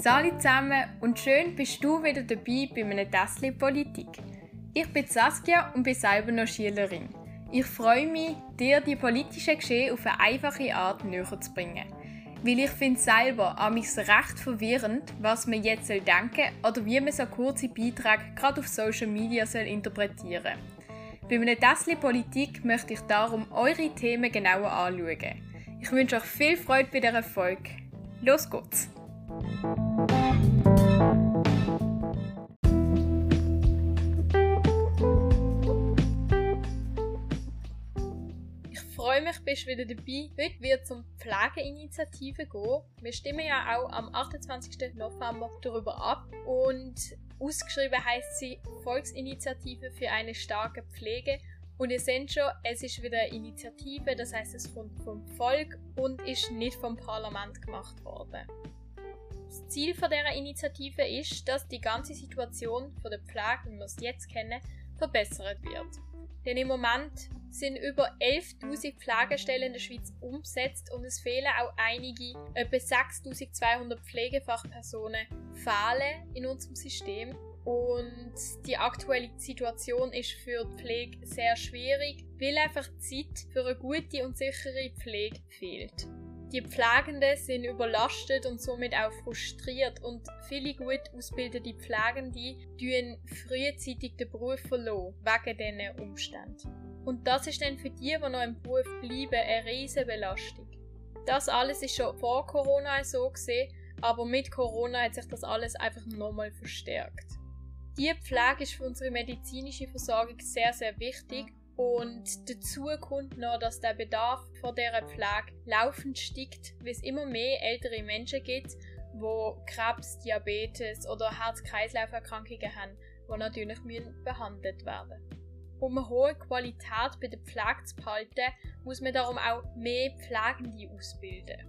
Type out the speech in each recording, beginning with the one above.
Salut zusammen und schön bist du wieder dabei bei einem Tässchen Politik. Ich bin Saskia und bin selber noch Schülerin. Ich freue mich, dir die politischen Geschehen auf eine einfache Art näher zu bringen. Weil ich finde selber an mich recht verwirrend, was man jetzt soll denken oder wie man so kurze Beiträge gerade auf Social Media soll interpretieren Bei einem Tässchen Politik möchte ich darum eure Themen genauer anschauen. Ich wünsche euch viel Freude bei dieser Folge. Los geht's! Freue mich, bist wieder dabei. Heute wird es um Pflegeinitiative gehen. Wir stimmen ja auch am 28. November darüber ab und ausgeschrieben heißt sie Volksinitiative für eine starke Pflege. Und ihr seht schon, es ist wieder eine Initiative, das heißt, es kommt vom Volk und ist nicht vom Parlament gemacht worden. Das Ziel von dieser Initiative ist, dass die ganze Situation von der Pflege, wie wir es jetzt kennen, verbessert wird. Denn im Moment sind über 11.000 Pflegestellen in der Schweiz umgesetzt und es fehlen auch einige, etwa 6.200 Pflegefachpersonen fehlen in unserem System. Und die aktuelle Situation ist für die Pflege sehr schwierig, weil einfach Zeit für eine gute und sichere Pflege fehlt. Die Pflegenden sind überlastet und somit auch frustriert und viele gut ausgebildete Pflegende tun frühzeitig den Beruf verloren, wegen diesen Umständen. Und das ist dann für die, die noch im Beruf bleiben, eine riesige Belastung. Das alles ist schon vor Corona so gesehen, aber mit Corona hat sich das alles einfach nochmal verstärkt. Die Pflege ist für unsere medizinische Versorgung sehr, sehr wichtig und dazu kommt noch, dass der Bedarf von dieser Pflege laufend steigt, weil es immer mehr ältere Menschen gibt, wo Krebs, Diabetes oder Herz-Kreislauf-Erkrankungen haben, die natürlich behandelt werden müssen. Um eine hohe Qualität bei der Pflege zu behalten, muss man darum auch mehr Pflegende ausbilden.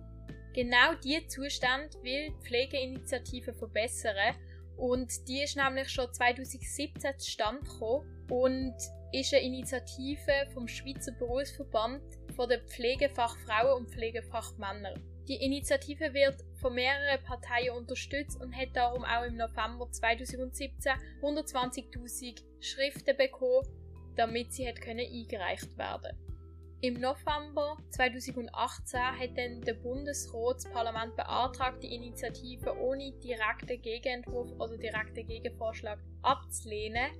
Genau diese Zustand will die Pflegeinitiative verbessern und die ist nämlich schon 2017 zustande gekommen und ist eine Initiative vom Schweizer Berufsverband von der Pflegefachfrauen und Pflegefachmänner. Die Initiative wird von mehreren Parteien unterstützt und hat darum auch im November 2017 120.000 Schriften bekommen, damit sie können eingereicht werden. Im November 2018 hat dann der Bundesrat das Parlament beantragt, die Initiative ohne direkten Gegenentwurf oder direkten Gegenvorschlag abzulehnen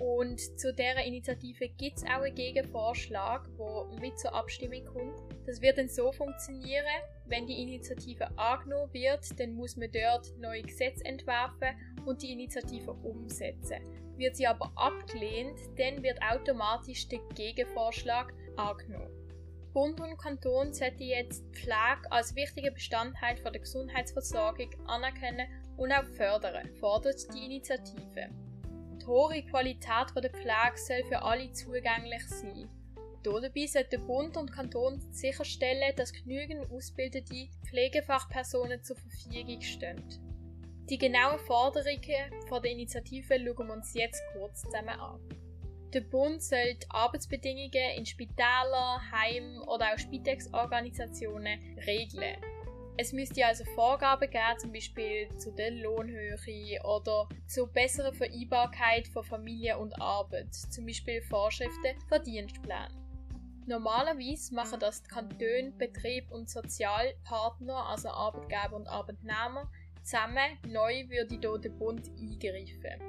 und zu dieser Initiative gibt es auch einen Gegenvorschlag, der mit zur Abstimmung kommt. Das wird dann so funktionieren, wenn die Initiative angenommen wird, dann muss man dort neue Gesetze entwerfen und die Initiative umsetzen. Wird sie aber abgelehnt, dann wird automatisch der Gegenvorschlag angenommen. Bund und Kanton sollten jetzt Pflege als wichtiger Bestandteil der Gesundheitsversorgung anerkennen und auch fördern, fordert die Initiative. Die hohe Qualität der Pflege soll für alle zugänglich sein. Dabei sollten Bund und Kanton sicherstellen, dass genügend ausgebildete Pflegefachpersonen zur Verfügung stehen. Die genauen Forderungen der Initiative schauen wir uns jetzt kurz zusammen an. Der Bund soll die Arbeitsbedingungen in Spitälern, Heimen oder auch Spitex-Organisationen regeln. Es müsste also Vorgaben geben, zum Beispiel zu der Lohnhöhe oder zur besseren Vereinbarkeit von Familie und Arbeit, zum Beispiel Vorschriften für Dienstpläne. Normalerweise machen das die Kantone, Betrieb und Sozialpartner, also Arbeitgeber und Arbeitnehmer, zusammen. Neu würde hier der Bund eingreifen.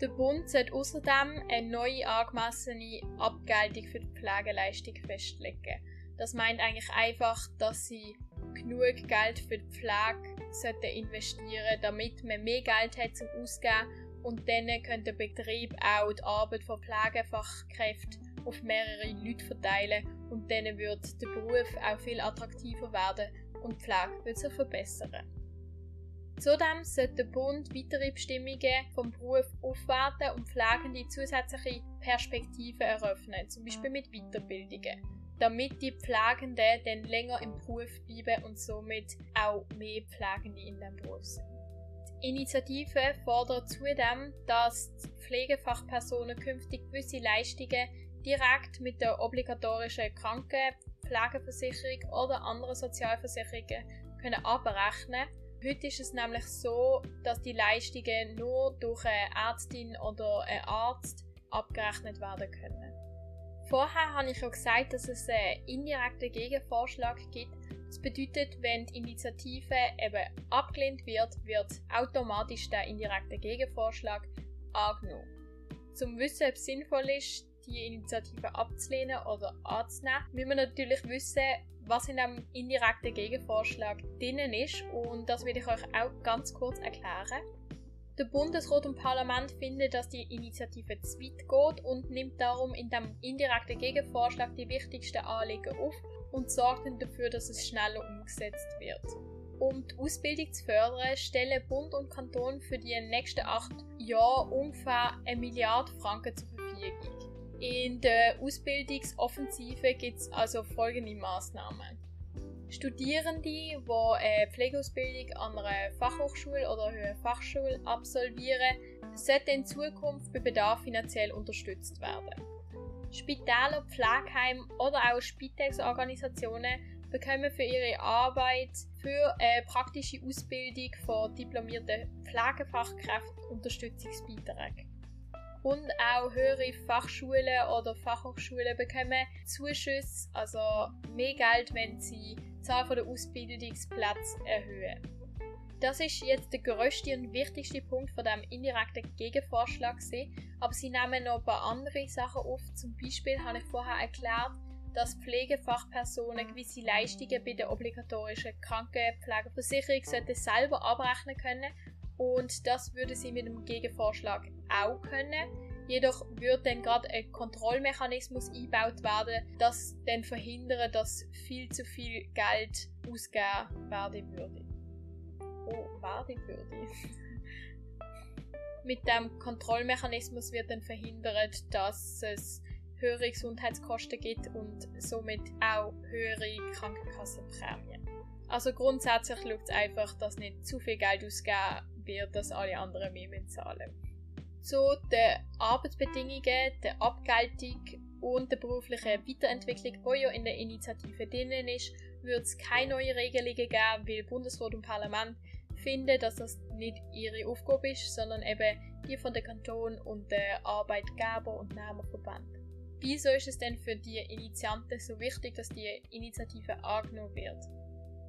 Der Bund sollte außerdem eine neue angemessene Abgeltung für die Pflegeleistung festlegen. Das meint eigentlich einfach, dass sie genug Geld für die Pflege sollten investieren damit man mehr Geld hat zum Ausgeben. Und dann könnte der Betrieb auch die Arbeit von Pflegefachkräften auf mehrere Leute verteilen. Und dann wird der Beruf auch viel attraktiver werden und die Pflege wird sich verbessern. Zudem sollte der Bund weitere Bestimmungen vom Beruf aufwerten und Pflegende zusätzliche Perspektiven eröffnen, zum Beispiel mit Weiterbildungen damit die Pflegenden dann länger im Beruf bleiben und somit auch mehr Pflegende in dem Beruf sind. Die Initiative fordert zudem, dass Pflegefachpersonen künftig gewisse Leistungen direkt mit der obligatorischen Krankenpflegeversicherung oder anderen Sozialversicherungen können abrechnen Heute ist es nämlich so, dass die Leistungen nur durch eine Ärztin oder einen Arzt abgerechnet werden können. Vorher habe ich ja gesagt, dass es einen indirekten Gegenvorschlag gibt. Das bedeutet, wenn die Initiative eben abgelehnt wird, wird automatisch der indirekte Gegenvorschlag angenommen. Zum Wissen, ob es sinnvoll ist, die Initiative abzulehnen oder anzunehmen, müssen wir natürlich wissen, was in einem indirekten Gegenvorschlag drinnen ist und das will ich euch auch ganz kurz erklären. Der Bundesrat und Parlament finden, dass die Initiative zu weit geht und nimmt darum in dem indirekten Gegenvorschlag die wichtigsten Anliegen auf und sorgt dafür, dass es schneller umgesetzt wird. Um die Ausbildung zu fördern, stellen Bund und Kanton für die nächsten acht Jahre ungefähr eine Milliarde Franken zur Verfügung. In der Ausbildungsoffensive gibt es also folgende Maßnahmen. Studierende, die eine Pflegeausbildung an einer Fachhochschule oder einer Fachschule absolvieren, sollten in Zukunft bei Bedarf finanziell unterstützt werden. Spitäler, Pflegeheime oder auch Spitex-Organisationen bekommen für ihre Arbeit für eine praktische Ausbildung von diplomierten Pflegefachkräften Unterstützungsbeiträge. Und auch höhere Fachschulen oder Fachhochschulen bekommen Zuschüsse, also mehr Geld, wenn sie Zahl der Ausbildungsplätze erhöhen. Das ist jetzt der größte und wichtigste Punkt von dem indirekten Gegenvorschlag gewesen, aber sie nehmen noch ein paar andere Sachen auf. Zum Beispiel habe ich vorher erklärt, dass Pflegefachpersonen gewisse Leistungen bei der obligatorischen Krankenpflegeversicherung selber abrechnen können und das würde sie mit dem Gegenvorschlag auch können. Jedoch würde dann gerade ein Kontrollmechanismus eingebaut werden, das dann verhindert, dass viel zu viel Geld ausgegeben werden würde. Oh, werden würde. Mit dem Kontrollmechanismus wird dann verhindert, dass es höhere Gesundheitskosten gibt und somit auch höhere Krankenkassenprämien. Also grundsätzlich schaut es einfach, dass nicht zu viel Geld ausgegeben wird, dass alle anderen mehr zahlen müssen zu den Arbeitsbedingungen, der Abgeltung und der beruflichen Weiterentwicklung, die ja in der Initiative drinnen ist, wird es keine neuen Regelungen geben, weil Bundesrat und Parlament finden, dass das nicht ihre Aufgabe ist, sondern eben die von den Kanton und der Arbeitgeber und Nehmerverband. Wieso ist es denn für die Initianten so wichtig, dass die Initiative angenommen wird?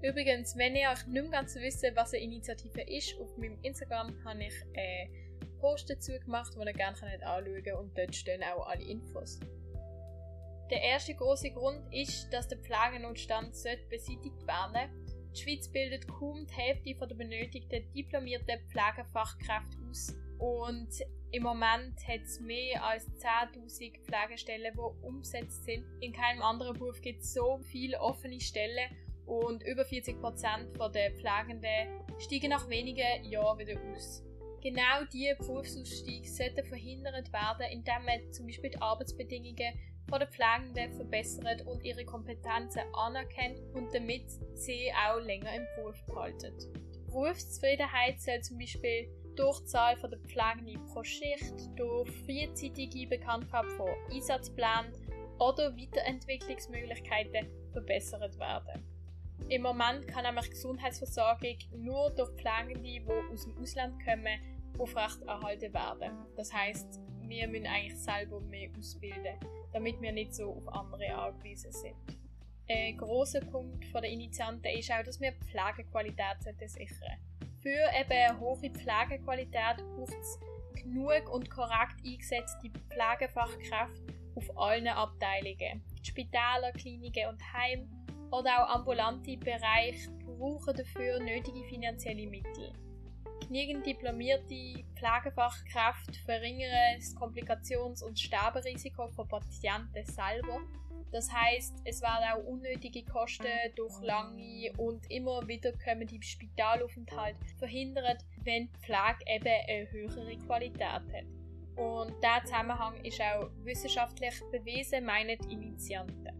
Übrigens, wenn ihr euch nicht mehr ganz wisst, was eine Initiative ist, auf meinem Instagram habe ich äh, Post dazu gemacht, den ihr gerne anschauen könnt und dort stehen auch alle Infos. Der erste große Grund ist, dass der Pflegenotstand beseitigt werden Die Schweiz bildet kaum die Hälfte der benötigten diplomierten Pflegefachkräfte aus und im Moment hat es mehr als 10.000 Pflegestellen, die umgesetzt sind. In keinem anderen Beruf gibt es so viele offene Stellen und über 40% der Pflegenden steigen nach wenigen Jahren wieder aus. Genau diese Berufsausstiege sollten verhindert werden, indem man zum Beispiel die Arbeitsbedingungen der Pflegenden verbessert und ihre Kompetenzen anerkennt und damit sie auch länger im Beruf behalten. Die Berufszufriedenheit soll zum Beispiel durch die Zahl der Pflegenden pro Schicht, durch frühzeitige Bekanntgabe von Einsatzplänen oder Weiterentwicklungsmöglichkeiten verbessert werden. Im Moment kann nämlich Gesundheitsversorgung nur durch Pflegende, die aus dem Ausland kommen, aufrechterhalten werden. Das heißt, wir müssen eigentlich selber mehr ausbilden, damit wir nicht so auf andere angewiesen sind. Ein großer Punkt der Initianten ist auch, dass wir Pflegequalität sichern Für eben eine hohe Pflegequalität braucht es genug und korrekt eingesetzte Pflegefachkräfte auf allen Abteilungen. Die Spitäler, Kliniken und Heime oder auch ambulante Bereiche brauchen dafür nötige finanzielle Mittel genügend diplomierte Pflegefachkräfte verringern das Komplikations- und Sterberisiko von Patienten selber. Das heißt, es werden auch unnötige Kosten durch lange und immer wiederkommende Spitalaufenthalte verhindert, wenn die Pflege eben eine höhere Qualität hat. Und dieser Zusammenhang ist auch wissenschaftlich bewiesen, meinen die Initianten.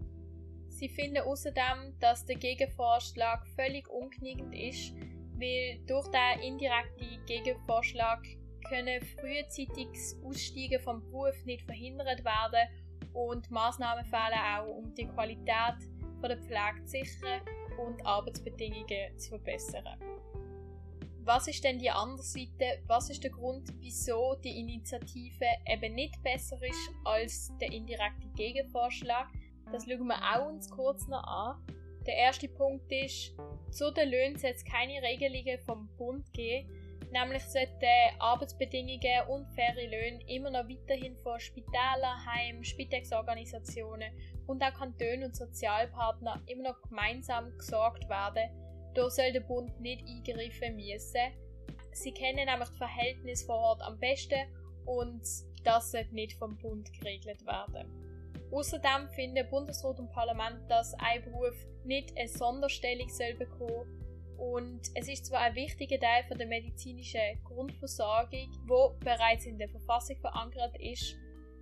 Sie finden außerdem, dass der Gegenvorschlag völlig ungenügend ist, weil durch den indirekten Gegenvorschlag können frühzeitiges Aussteigen vom Beruf nicht verhindert werden und Maßnahmen fehlen auch, um die Qualität der Pflege zu sichern und Arbeitsbedingungen zu verbessern. was ist denn die andere Seite? Was ist der Grund, wieso die Initiative eben nicht besser ist als der indirekte Gegenvorschlag? Das schauen wir auch uns kurz noch an. Der erste Punkt ist, zu den Löhnen soll es keine Regelungen vom Bund geben. Nämlich sollten Arbeitsbedingungen und faire Löhne immer noch weiterhin von Spitälern, Heimen, Spitexorganisationen und auch Kantonen und Sozialpartner immer noch gemeinsam gesorgt werden da soll der Bund nicht eingreifen müssen. Sie kennen nämlich das Verhältnis vor Ort am besten und das sollte nicht vom Bund geregelt werden. Außerdem finden Bundesrat und Parlament, dass ein Beruf nicht eine Sonderstellung soll bekommen und es ist zwar ein wichtiger Teil von der medizinischen Grundversorgung, wo bereits in der Verfassung verankert ist,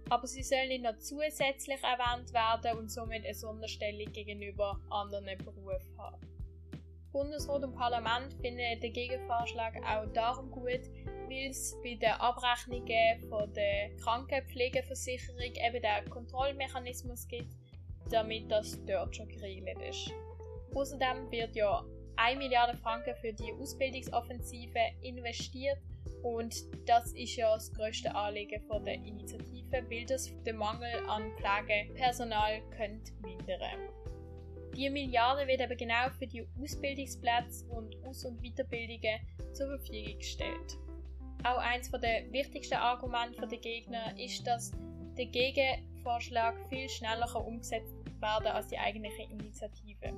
aber sie soll nicht noch zusätzlich erwähnt werden und somit eine Sonderstellung gegenüber anderen Berufen haben. Bundesrat und Parlament finden den Gegenvorschlag auch darum gut, weil es bei den Abrechnungen von der Krankenpflegeversicherung eben den Kontrollmechanismus gibt, damit das dort schon geregelt ist. Außerdem wird ja 1 Milliarde Franken für die Ausbildungsoffensive investiert und das ist ja das größte Anliegen von der Initiative, weil das den Mangel an Pflegepersonal könnte mindern. Die Milliarde wird aber genau für die Ausbildungsplätze und Aus- und Weiterbildungen zur Verfügung gestellt. Auch eines der wichtigsten Argumente der Gegner ist, dass der Gegenvorschlag viel schneller umgesetzt werden als die eigentliche Initiative.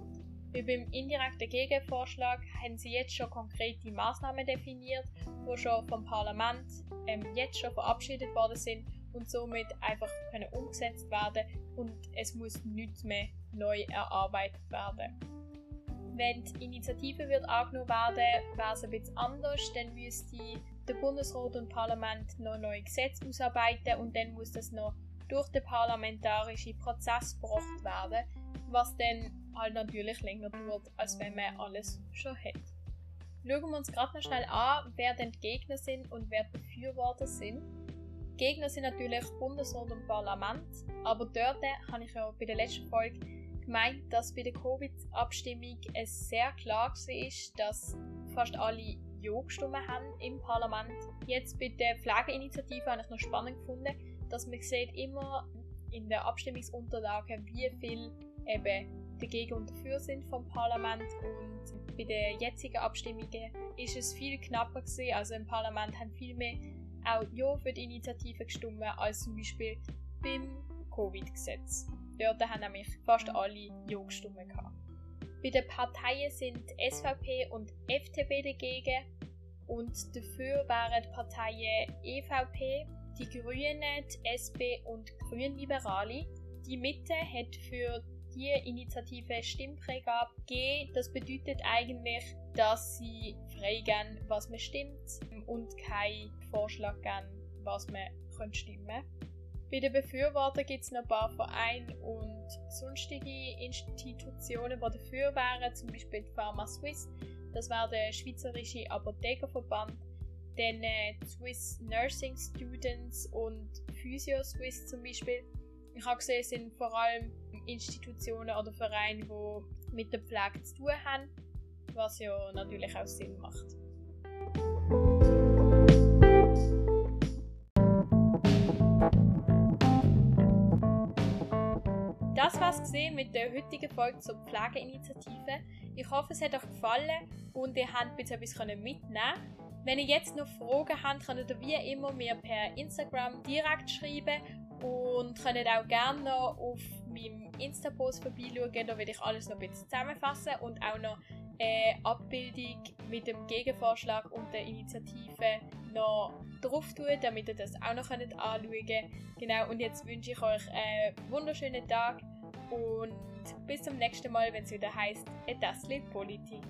Wie beim indirekten Gegenvorschlag haben sie jetzt schon konkrete Maßnahmen definiert, die schon vom Parlament ähm, jetzt schon verabschiedet worden sind und somit einfach können umgesetzt werden und es muss nichts mehr neu erarbeitet werden. Wenn die Initiative wird angenommen werden, wäre es ein bisschen anders, dann müsste der Bundesrat und Parlament noch neue Gesetze ausarbeiten und dann muss das noch durch den parlamentarischen Prozess gebracht werden, was dann halt natürlich länger dauert, als wenn man alles schon hat. Schauen wir uns gerade noch schnell an, wer denn die Gegner sind und wer die Befürworter sind. Gegner sind natürlich Bundesrat und Parlament, aber dort habe ich ja bei der letzten Folge gemeint, dass bei der Covid-Abstimmung es sehr klar war, dass fast alle Ja gestimmt haben im Parlament. Jetzt bei der Pflegeinitiative habe ich noch spannend gefunden, dass man sieht immer in der Abstimmungsunterlagen, wie viel eben dagegen und dafür sind vom Parlament und bei den jetzigen Abstimmungen ist es viel knapper gewesen. Also im Parlament haben viel mehr auch Ja für die Initiative gestimmt, als zum Beispiel beim Covid-Gesetz. Dort haben nämlich fast alle Ja gestimmt. Bei den Parteien sind SVP und FDP dagegen und dafür waren die Parteien EVP, die Grünen, SP und Grünliberale. Die Mitte hat für die Initiative Stimmfreigabe gegeben. Das bedeutet eigentlich, dass sie freigeben, was man stimmt und keinen Vorschlag geben, was man stimmen könnte. Bei den Befürwortern gibt es noch ein paar Vereine und sonstige Institutionen, die dafür wären, zum Beispiel die Pharma Swiss, das wäre der Schweizerische Apothekerverband, dann äh, Swiss Nursing Students und Physio Swiss zum Beispiel. Ich habe gesehen, es sind vor allem Institutionen oder Vereine, die mit der Pflege zu tun haben, was ja natürlich auch Sinn macht. Das war's mit der heutigen Folge zur Pflegeinitiative. Ich hoffe, es hat euch gefallen und ihr habt etwas mitnehmen Wenn ihr jetzt noch Fragen habt, könnt ihr wie immer mir per Instagram direkt schreiben und könnt auch gerne noch auf meinem Insta-Post vorbeischauen. Da werde ich alles noch ein bisschen zusammenfassen und auch noch eine Abbildung mit dem Gegenvorschlag und der Initiative noch drauf tun, damit ihr das auch noch anschauen könnt. Genau, und jetzt wünsche ich euch einen wunderschönen Tag und bis zum nächsten Mal, wenn es wieder heißt, das Politik.